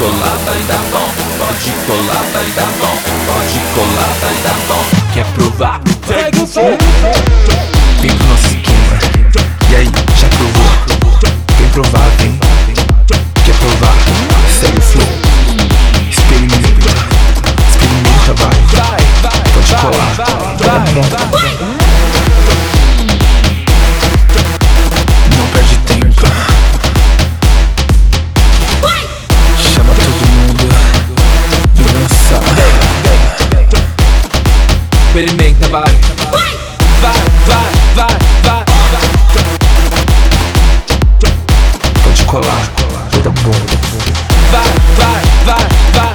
colar, vai dar bom, pode colar, vai dar bom. Pode colar, vai dar bom. Quer provar? Segue o flow. Experimenta, vai. Vai, vai, vai, vai. Pode colar. Vai dar bom. Vai, vai, vai, vai.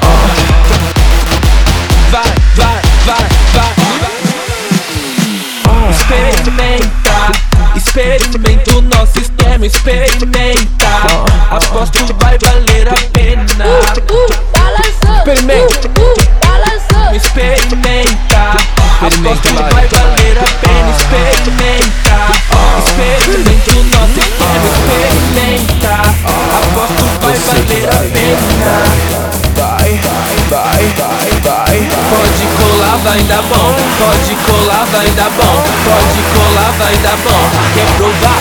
Vai, vai, vai, vai. Experimenta, experimenta o nosso esquema, experimenta. Valer a pena. Vai, vai, vai, vai. Pode colar, vai dar bom. Pode colar, vai dar bom. Pode colar, vai dar bom. Quer provar?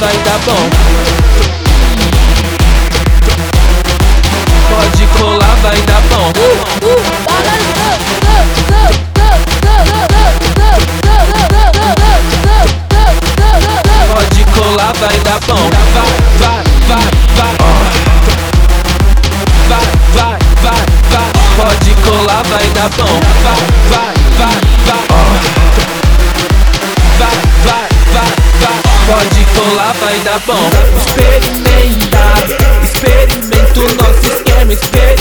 vai dar bom. Pode colar, vai dar bom. Pode colar vai dar bom. Vai, vai, vai, vai. Vai, vai, vai, vai. Pode colar, vai dar bom. Vai, vai. vai dar bom Experimentar, experimento nosso esquema, experimenta